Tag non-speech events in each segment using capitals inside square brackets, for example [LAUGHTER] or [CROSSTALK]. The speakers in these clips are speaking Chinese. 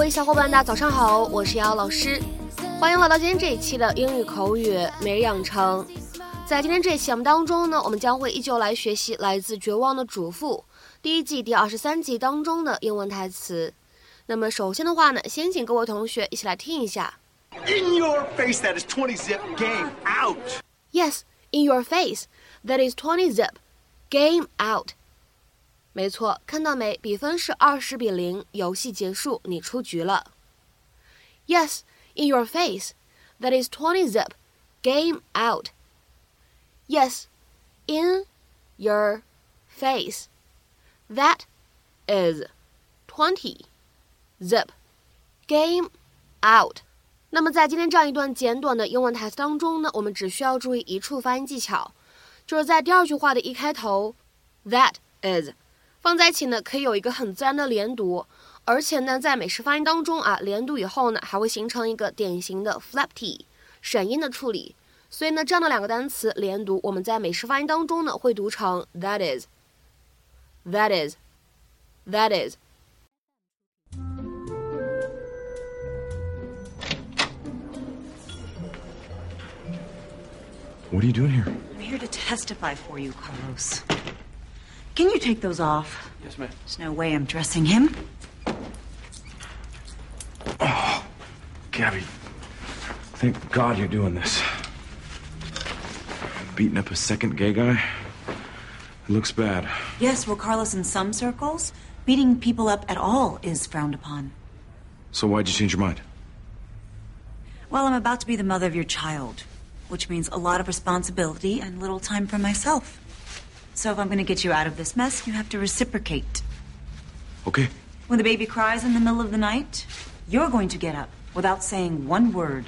嗨，各位小伙伴，大家早上好，我是瑶老师，欢迎来到今天这一期的英语口语每日养成。在今天这一期节目当中呢，我们将会依旧来学习来自《绝望的主妇》第一季第二十三集当中的英文台词。那么首先的话呢，先请各位同学一起来听一下。In your face, that is twenty zip. Game out. Yes, in your face, that is twenty zip. Game out. 没错，看到没？比分是二十比零，游戏结束，你出局了。Yes, in your face, that is twenty zip. Game out. Yes, in your face, that is twenty zip. Game out. 那么在今天这样一段简短的英文台词当中呢，我们只需要注意一处发音技巧，就是在第二句话的一开头，that is。 放在一起呢，可以有一个很自然的连读，而且呢，在美式发音当中啊，连读以后呢，还会形成一个典型的 flap t 闪音的处理。所以呢，这样的两个单词连读，我们在美式发音当中呢，会读成 that is，that is，that is。What are you doing here? I'm here to testify for you, Carlos. Can you take those off? Yes, ma'am. There's no way I'm dressing him. Oh, Gabby, thank God you're doing this. Beating up a second gay guy? It looks bad. Yes, well, Carlos, in some circles, beating people up at all is frowned upon. So why'd you change your mind? Well, I'm about to be the mother of your child, which means a lot of responsibility and little time for myself. So if I'm going to get you out of this mess, you have to reciprocate. Okay. When the baby cries in the middle of the night, you're going to get up without saying one word.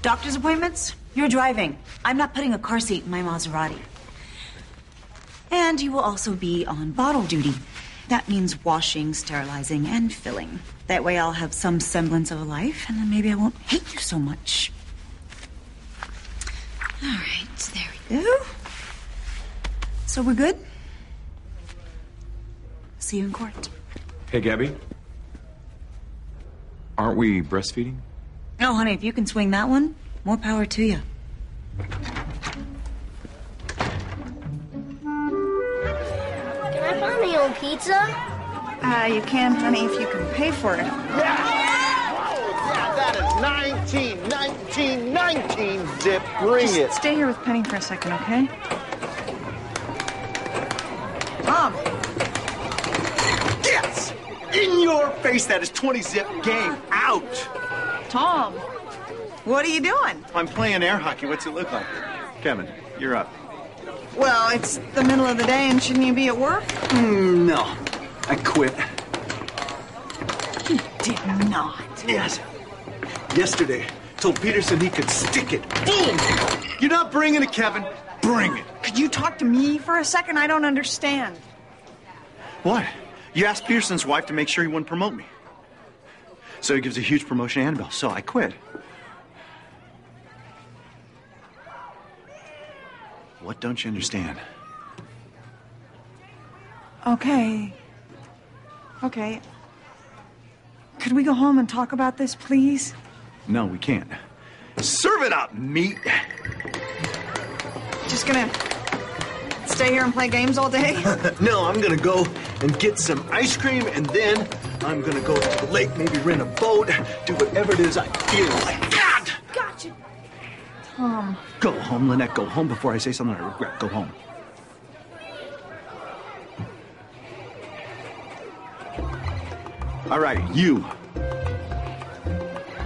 Doctor's appointments? You're driving. I'm not putting a car seat in my Maserati. And you will also be on bottle duty. That means washing, sterilizing, and filling. That way I'll have some semblance of a life, and then maybe I won't hate you so much. All right, there we go. So we're good? See you in court. Hey, Gabby. Aren't we breastfeeding? Oh, honey, if you can swing that one, more power to you. Can I buy my own pizza? Uh, you can, honey, if you can pay for it. Yeah, that is 19, 19, 19 zip. Bring Just it. stay here with Penny for a second, okay? Tom, Yes. In your face, that is 20 zip. Game out. Tom, what are you doing? I'm playing air hockey. What's it look like? Kevin, you're up. Well, it's the middle of the day, and shouldn't you be at work? Hmm, no, I quit. You did not. Yes. Yesterday, told Peterson he could stick it. Boom! You're not bringing it, Kevin. Bring it. Could you talk to me for a second? I don't understand. What? You asked Peterson's wife to make sure he wouldn't promote me. So he gives a huge promotion to Annabelle, so I quit. What don't you understand? Okay. Okay. Could we go home and talk about this, please? No, we can't. Serve it up, meat. Just gonna stay here and play games all day? [LAUGHS] No, I'm gonna go and get some ice cream, and then I'm gonna go to the lake, maybe rent a boat, do whatever it is I feel like. God! Gotcha. Tom. Go home, Lynette. Go home before I say something I regret. Go home. All right, you.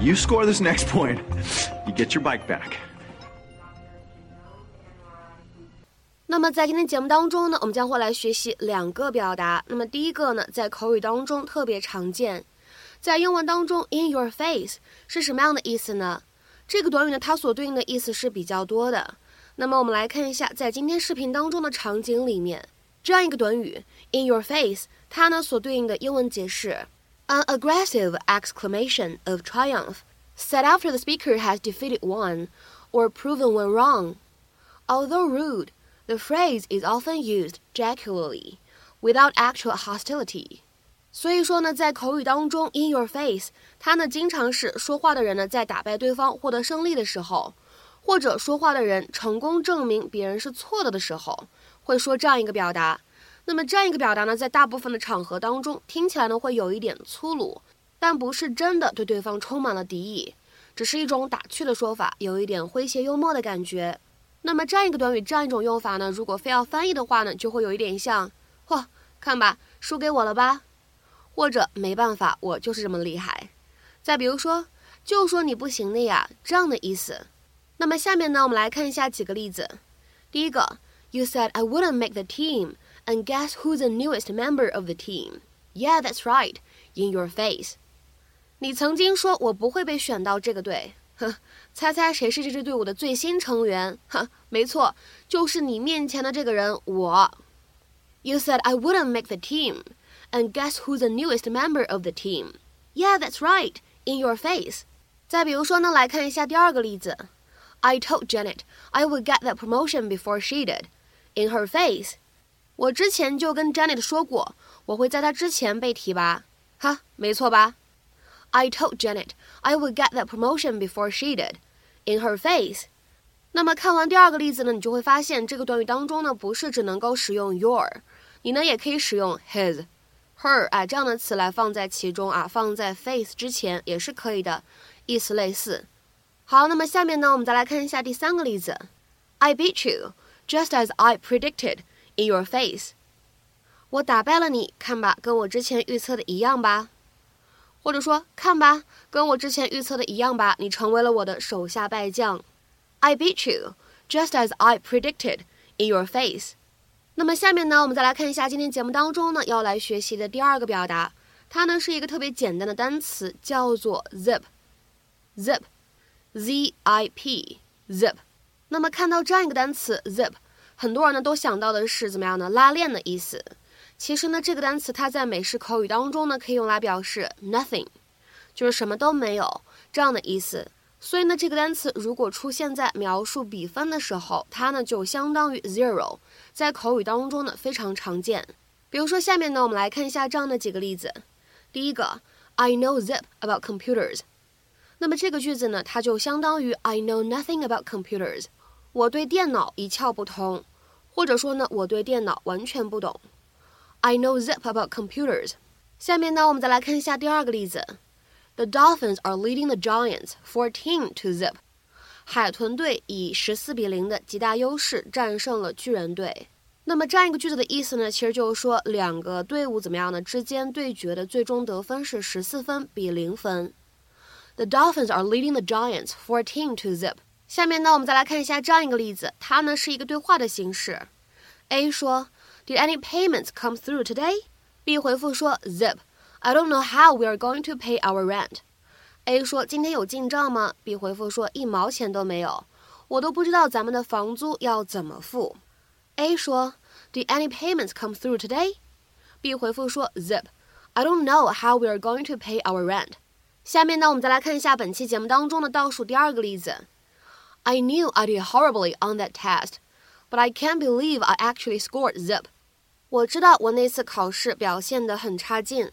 You score this next [LAUGHS] point, you get your bike back. 那么在今天节目当中呢，我们将会来学习两个表达。那么第一个呢，在口语当中特别常见，在英文当中，in your face 是什么样的意思呢？这个短语呢，它所对应的意思是比较多的。那么我们来看一下，在今天视频当中的场景里面，这样一个短语 in your face，它呢所对应的英文解释，an aggressive exclamation of triumph said after the speaker has defeated one or proven one wrong. Although rude, the phrase is often used jocularly, without actual hostility. 所以说呢，在口语当中，in your face，它呢经常是说话的人呢在打败对方获得胜利的时候，或者说话的人成功证明别人是错的的时候，会说这样一个表达。那么这样一个表达呢，在大部分的场合当中，听起来呢会有一点粗鲁，但不是真的对对方充满了敌意，只是一种打趣的说法，有一点诙谐幽默的感觉。那么这样一个短语，这样一种用法呢，如果非要翻译的话呢，就会有一点像，嚯，看吧，输给我了吧，或者没办法，我就是这么厉害。再比如说，就说你不行的呀，这样的意思。那么下面呢，我们来看一下几个例子。第一个，You said I wouldn't make the team。And guess who's the newest member of the team? Yeah, that's right. In your face. 你曾经说我不会被选到这个队，哼，猜猜谁是这支队伍的最新成员？哼，没错，就是你面前的这个人，我。You said I wouldn't make the team. And guess who's the newest member of the team? Yeah, that's right. In your face. 再比如说呢，来看一下第二个例子。I told Janet I would get that promotion before she did. In her face. 我之前就跟 Janet 说过，我会在她之前被提拔，哈，没错吧？I told Janet I would get that promotion before she did. In her face. 那么看完第二个例子呢，你就会发现这个短语当中呢，不是只能够使用 your，你呢也可以使用 his、her 啊这样的词来放在其中啊，放在 face 之前也是可以的，意思类似。好，那么下面呢，我们再来看一下第三个例子。I beat you, just as I predicted. In your face，我打败了你，看吧，跟我之前预测的一样吧。或者说，看吧，跟我之前预测的一样吧，你成为了我的手下败将。I beat you, just as I predicted. In your face。那么下面呢，我们再来看一下今天节目当中呢要来学习的第二个表达，它呢是一个特别简单的单词，叫做 zip。zip，z i p，zip。那么看到这样一个单词 zip。很多人呢都想到的是怎么样呢？拉链的意思。其实呢，这个单词它在美式口语当中呢，可以用来表示 nothing，就是什么都没有这样的意思。所以呢，这个单词如果出现在描述比分的时候，它呢就相当于 zero，在口语当中呢非常常见。比如说下面呢，我们来看一下这样的几个例子。第一个，I know zip about computers。那么这个句子呢，它就相当于 I know nothing about computers。我对电脑一窍不通。或者说呢，我对电脑完全不懂。I know zip about computers。下面呢，我们再来看一下第二个例子。The Dolphins are leading the Giants fourteen to zip。海豚队以十四比零的极大优势战胜了巨人队。那么这样一个句子的意思呢，其实就是说两个队伍怎么样呢？之间对决的最终得分是十四分比零分。The Dolphins are leading the Giants fourteen to zip。下面呢，我们再来看一下这样一个例子，它呢是一个对话的形式。A 说 ，Did any payments come through today？B 回复说，Zip，I don't know how we are going to pay our rent。A 说，今天有进账吗？B 回复说，一毛钱都没有，我都不知道咱们的房租要怎么付。A 说，Did any payments come through today？B 回复说，Zip，I don't know how we are going to pay our rent。下面呢，我们再来看一下本期节目当中的倒数第二个例子。I knew I did horribly on that test, but I can't believe I actually scored zip. 我知道我那次考试表现得很差劲，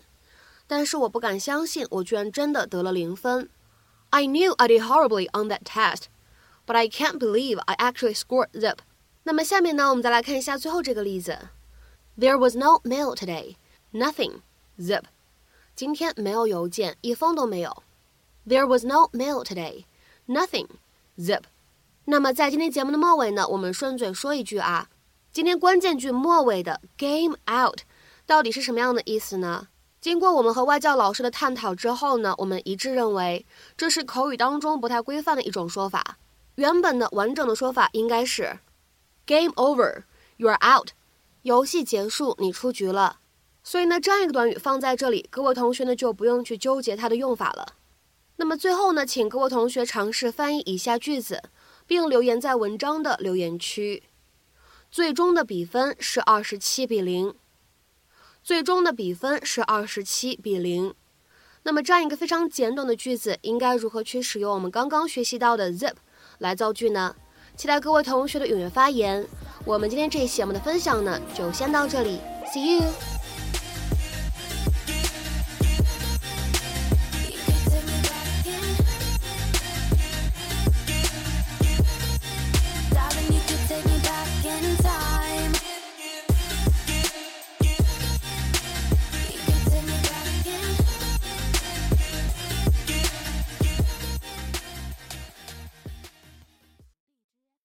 但是我不敢相信我居然真的得了零分。I knew I did horribly on that test, but I can't believe I actually scored zip. 那么下面呢，我们再来看一下最后这个例子。There was no mail today. Nothing. Zip. 今天没有邮件，一封都没有。There was no mail today. Nothing. Zip. 那么在今天节目的末尾呢，我们顺嘴说一句啊，今天关键句末尾的 game out 到底是什么样的意思呢？经过我们和外教老师的探讨之后呢，我们一致认为这是口语当中不太规范的一种说法。原本的完整的说法应该是 game over，you are out，游戏结束，你出局了。所以呢，这样一个短语放在这里，各位同学呢就不用去纠结它的用法了。那么最后呢，请各位同学尝试翻译以下句子。并留言在文章的留言区。最终的比分是二十七比零。最终的比分是二十七比零。那么这样一个非常简短的句子，应该如何去使用我们刚刚学习到的 zip 来造句呢？期待各位同学的踊跃发言。我们今天这一期节目的分享呢，就先到这里，See you。